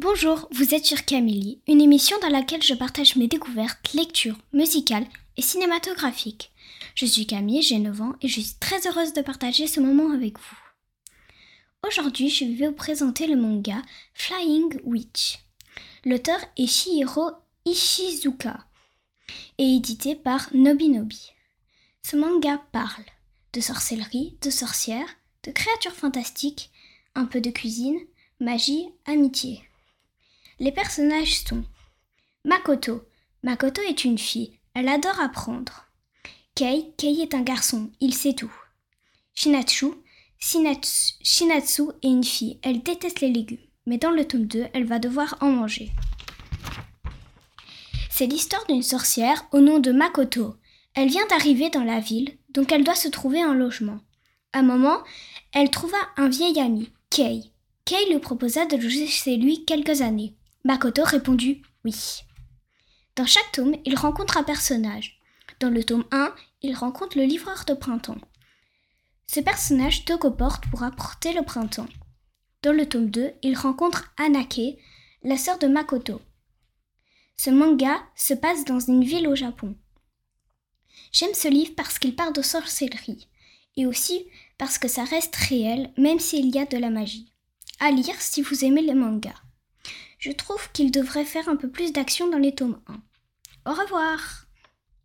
Bonjour, vous êtes sur Camille, une émission dans laquelle je partage mes découvertes, lectures, musicales et cinématographiques. Je suis Camille, j'ai 9 ans et je suis très heureuse de partager ce moment avec vous. Aujourd'hui, je vais vous présenter le manga Flying Witch. L'auteur est Shihiro Ishizuka et édité par Nobinobi. Ce manga parle de sorcellerie, de sorcières, de créatures fantastiques, un peu de cuisine, magie, amitié. Les personnages sont Makoto. Makoto est une fille, elle adore apprendre. Kei, Kei est un garçon, il sait tout. Shinatsu, Shinatsu est une fille, elle déteste les légumes, mais dans le tome 2, elle va devoir en manger. C'est l'histoire d'une sorcière au nom de Makoto. Elle vient d'arriver dans la ville, donc elle doit se trouver un logement. À un moment, elle trouva un vieil ami, Kei. Kei lui proposa de loger chez lui quelques années. Makoto répondit oui. Dans chaque tome, il rencontre un personnage. Dans le tome 1, il rencontre le livreur de printemps. Ce personnage toque aux portes pour apporter le printemps. Dans le tome 2, il rencontre Anake, la sœur de Makoto. Ce manga se passe dans une ville au Japon. J'aime ce livre parce qu'il parle de sorcellerie et aussi parce que ça reste réel même s'il y a de la magie. À lire si vous aimez les mangas je trouve qu'il devrait faire un peu plus d'action dans les tomes 1. Au revoir